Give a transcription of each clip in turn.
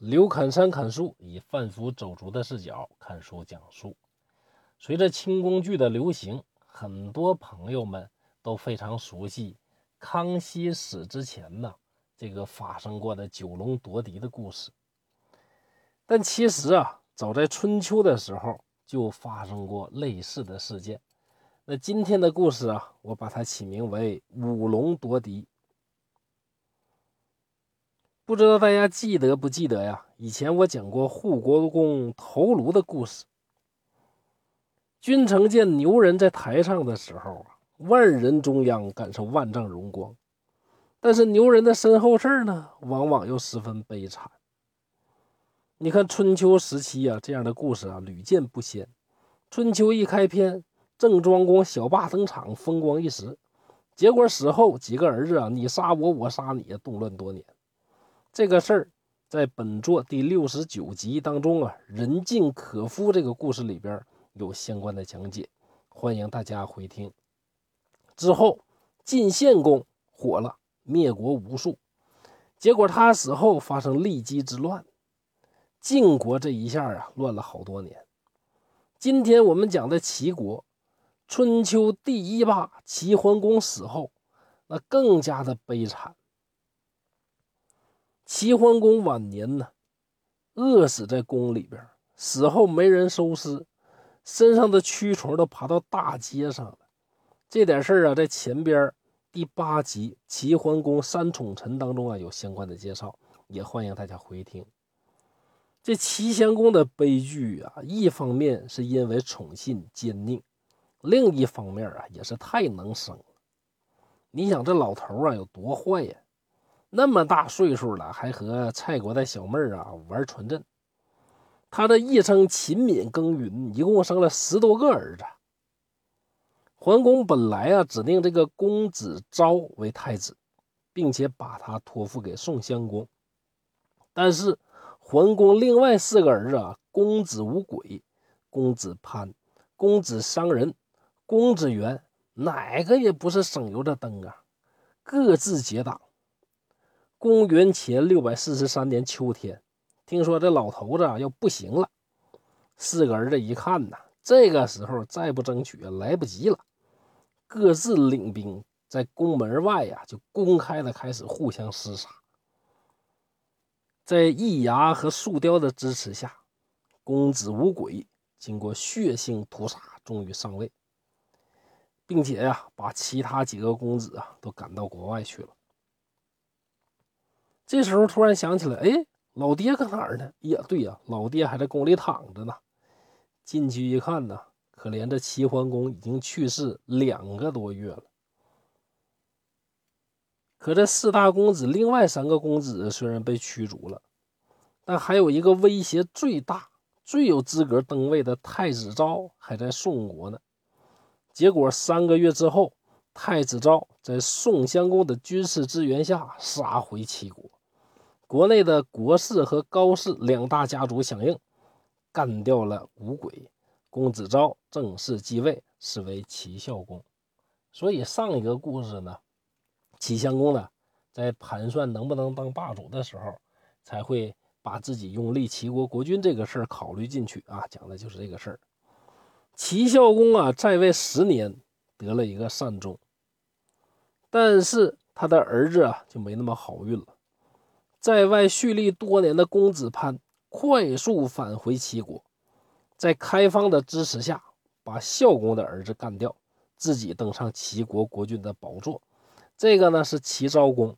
刘侃山砍树，以贩夫走卒的视角看书讲述。随着清宫剧的流行，很多朋友们都非常熟悉康熙死之前呢这个发生过的九龙夺嫡的故事。但其实啊，早在春秋的时候就发生过类似的事件。那今天的故事啊，我把它起名为五龙夺嫡。不知道大家记得不记得呀？以前我讲过护国公头颅的故事。君臣见牛人在台上的时候啊，万人中央感受万丈荣光，但是牛人的身后事呢，往往又十分悲惨。你看春秋时期啊，这样的故事啊屡见不鲜。春秋一开篇。郑庄公小霸登场，风光一时，结果死后几个儿子啊，你杀我，我杀你，动乱多年。这个事儿在本作第六十九集当中啊，“人尽可夫”这个故事里边有相关的讲解，欢迎大家回听。之后晋献公火了，灭国无数，结果他死后发生骊姬之乱，晋国这一下啊乱了好多年。今天我们讲的齐国。春秋第一霸齐桓公死后，那更加的悲惨。齐桓公晚年呢，饿死在宫里边，死后没人收尸，身上的蛆虫都爬到大街上了。这点事儿啊，在前边第八集《齐桓公三宠臣》当中啊有相关的介绍，也欢迎大家回听。这齐襄公的悲剧啊，一方面是因为宠信奸佞。另一方面啊，也是太能生了。你想这老头啊有多坏呀？那么大岁数了，还和蔡国的小妹儿啊玩传阵。他的一生勤勉耕耘，一共生了十多个儿子。桓公本来啊指定这个公子昭为太子，并且把他托付给宋襄公。但是桓公另外四个儿子啊，公子无鬼、公子潘、公子商人。公子元哪个也不是省油的灯啊，各自结党。公元前六百四十三年秋天，听说这老头子要不行了，四个儿子一看呐，这个时候再不争取来不及了，各自领兵在宫门外呀，就公开的开始互相厮杀。在易牙和树雕的支持下，公子无鬼经过血腥屠杀，终于上位。并且呀，把其他几个公子啊都赶到国外去了。这时候突然想起来，哎，老爹搁哪儿呢？呀，对呀，老爹还在宫里躺着呢。进去一看呢，可怜这齐桓公已经去世两个多月了。可这四大公子，另外三个公子虽然被驱逐了，但还有一个威胁最大、最有资格登位的太子昭还在宋国呢。结果三个月之后，太子昭在宋襄公的军事支援下杀回齐国。国内的国氏和高氏两大家族响应，干掉了五鬼。公子昭正式继位，是为齐孝公。所以上一个故事呢，齐襄公呢在盘算能不能当霸主的时候，才会把自己拥立齐国国君这个事儿考虑进去啊，讲的就是这个事儿。齐孝公啊，在位十年，得了一个善终。但是他的儿子啊，就没那么好运了。在外蓄力多年的公子潘，快速返回齐国，在开方的支持下，把孝公的儿子干掉，自己登上齐国国君的宝座。这个呢，是齐昭公。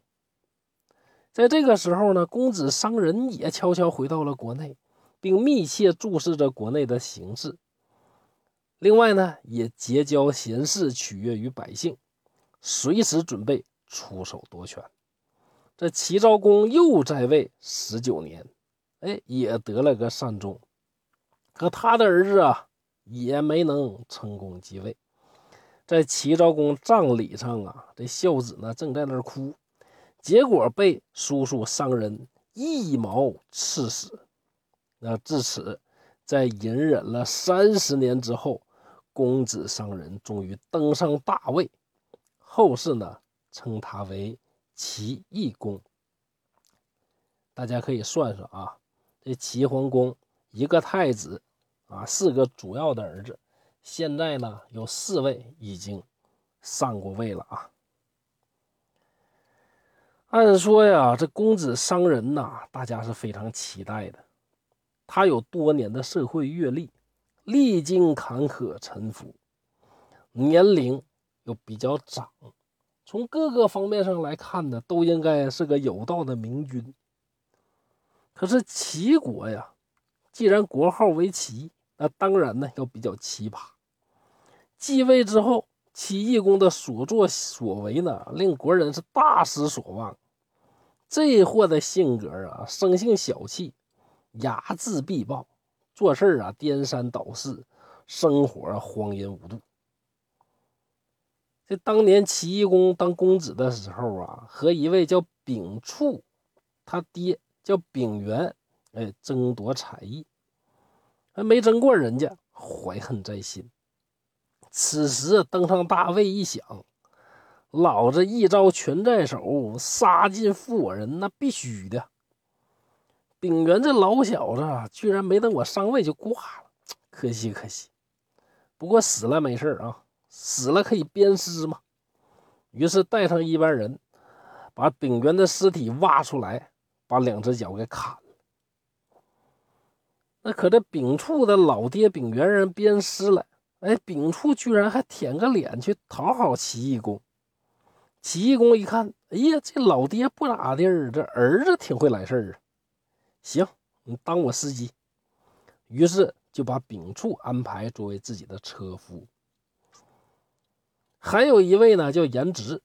在这个时候呢，公子商人也悄悄回到了国内，并密切注视着国内的形势。另外呢，也结交贤士，取悦于百姓，随时准备出手夺权。这齐昭公又在位十九年，哎，也得了个善终。可他的儿子啊，也没能成功继位。在齐昭公葬礼上啊，这孝子呢正在那儿哭，结果被叔叔商人一矛刺死。那至此，在隐忍了三十年之后。公子商人终于登上大位，后世呢称他为齐懿公。大家可以算算啊，这齐桓公一个太子啊，四个主要的儿子，现在呢有四位已经上过位了啊。按说呀，这公子商人呐，大家是非常期待的。他有多年的社会阅历，历经坎坷沉浮，年龄又比较长，从各个方面上来看呢，都应该是个有道的明君。可是齐国呀，既然国号为齐，那当然呢要比较奇葩。继位之后，齐懿公的所作所为呢，令国人是大失所望。这货的性格啊，生性小气，睚眦必报，做事啊颠三倒四，生活荒淫无度。这当年齐义公当公子的时候啊，和一位叫丙处，他爹叫丙元，哎，争夺才艺，还没争过人家，怀恨在心。此时登上大位一想。老子一招拳在手，杀尽负我人，那必须的。丙元这老小子居然没等我上位就挂了，可惜可惜。不过死了没事啊，死了可以鞭尸嘛。于是带上一班人，把丙元的尸体挖出来，把两只脚给砍了。那可这丙处的老爹丙元人鞭尸了，哎，丙处居然还舔个脸去讨好齐懿公。齐懿公一看，哎呀，这老爹不咋地儿，这儿子挺会来事儿啊。行，你当我司机。于是就把丙处安排作为自己的车夫。还有一位呢，叫颜值。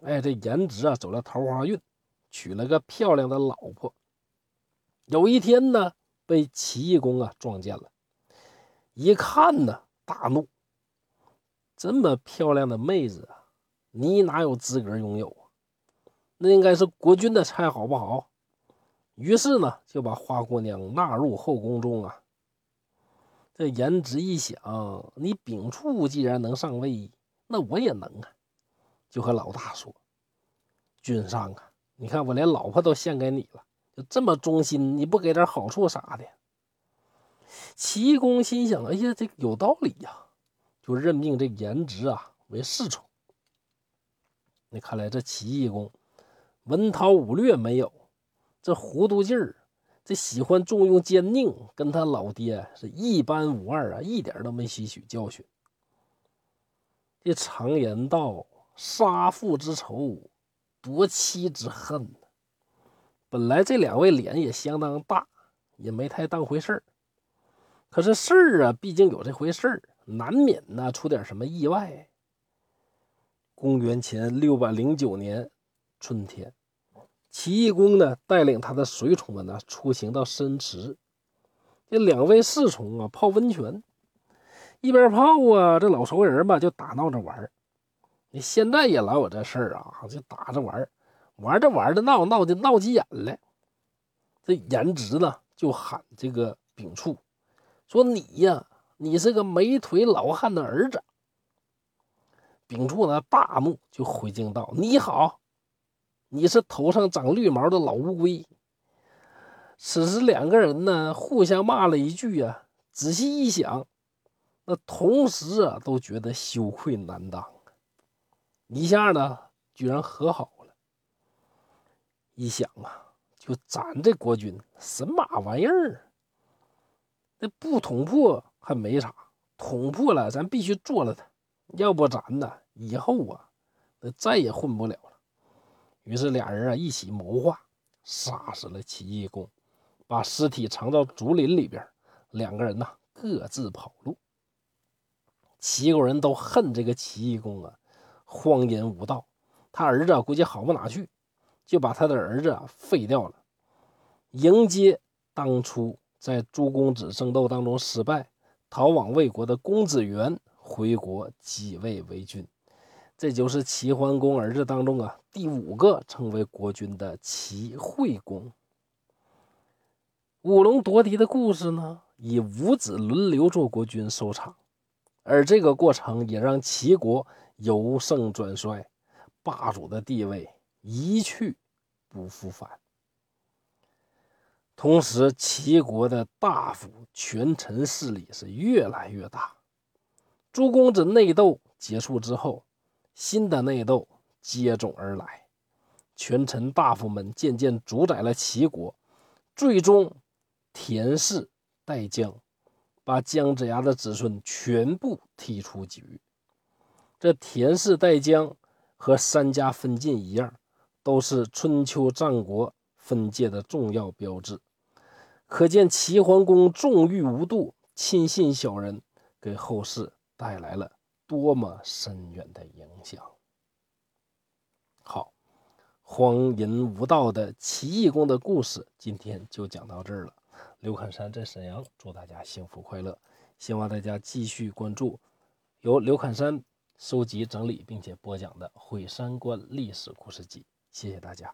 哎，这颜值啊，走了桃花运，娶了个漂亮的老婆。有一天呢，被齐懿公啊撞见了，一看呢，大怒。这么漂亮的妹子啊！你哪有资格拥有啊？那应该是国君的菜，好不好？于是呢，就把花姑娘纳入后宫中啊。这颜值一想，你丙处既然能上位，那我也能啊。就和老大说：“君上啊，你看我连老婆都献给你了，就这么忠心，你不给点好处啥的？”齐公心想：“哎呀，这有道理呀！”就任命这颜值啊为侍从。那看来这齐义公文韬武略没有，这糊涂劲儿，这喜欢重用奸佞，跟他老爹是一般无二啊，一点都没吸取教训。这常言道：“杀父之仇，夺妻之恨。”本来这两位脸也相当大，也没太当回事儿。可是事儿啊，毕竟有这回事儿，难免呢出点什么意外。公元前六百零九年春天，齐懿公呢带领他的随从们呢出行到深池，这两位侍从啊泡温泉，一边泡啊，这老熟人吧就打闹着玩你现在也来我这事儿啊，就打着玩玩着玩着闹闹就闹急眼了。这颜值呢就喊这个丙处，说你呀，你是个没腿老汉的儿子。丙处呢大怒，就回敬道：“你好，你是头上长绿毛的老乌龟。”此时两个人呢互相骂了一句啊，仔细一想，那同时啊都觉得羞愧难当，一下呢居然和好了。一想啊，就咱这国君神马玩意儿，那不捅破还没啥，捅破了咱必须做了他。要不咱呢，以后啊，那再也混不了了。于是俩人啊一起谋划，杀死了齐懿公，把尸体藏到竹林里边。两个人呢各自跑路。齐国人都恨这个齐懿公啊，荒淫无道。他儿子估计好不哪去，就把他的儿子废掉了，迎接当初在诸公子争斗当中失败，逃往魏国的公子元。回国继位为君，这就是齐桓公儿子当中啊第五个成为国君的齐惠公。五龙夺嫡的故事呢，以五子轮流做国君收场，而这个过程也让齐国由盛转衰，霸主的地位一去不复返。同时，齐国的大夫权臣势力是越来越大。诸公子内斗结束之后，新的内斗接踵而来，权臣大夫们渐渐主宰了齐国，最终田氏代姜把姜子牙的子孙全部踢出局。这田氏代姜和三家分晋一样，都是春秋战国。分界的重要标志，可见齐桓公纵欲无度、亲信小人，给后世带来了多么深远的影响。好，荒淫无道的齐懿公的故事，今天就讲到这儿了。刘侃山在沈阳，祝大家幸福快乐。希望大家继续关注由刘侃山收集整理并且播讲的《毁三观历史故事集》。谢谢大家。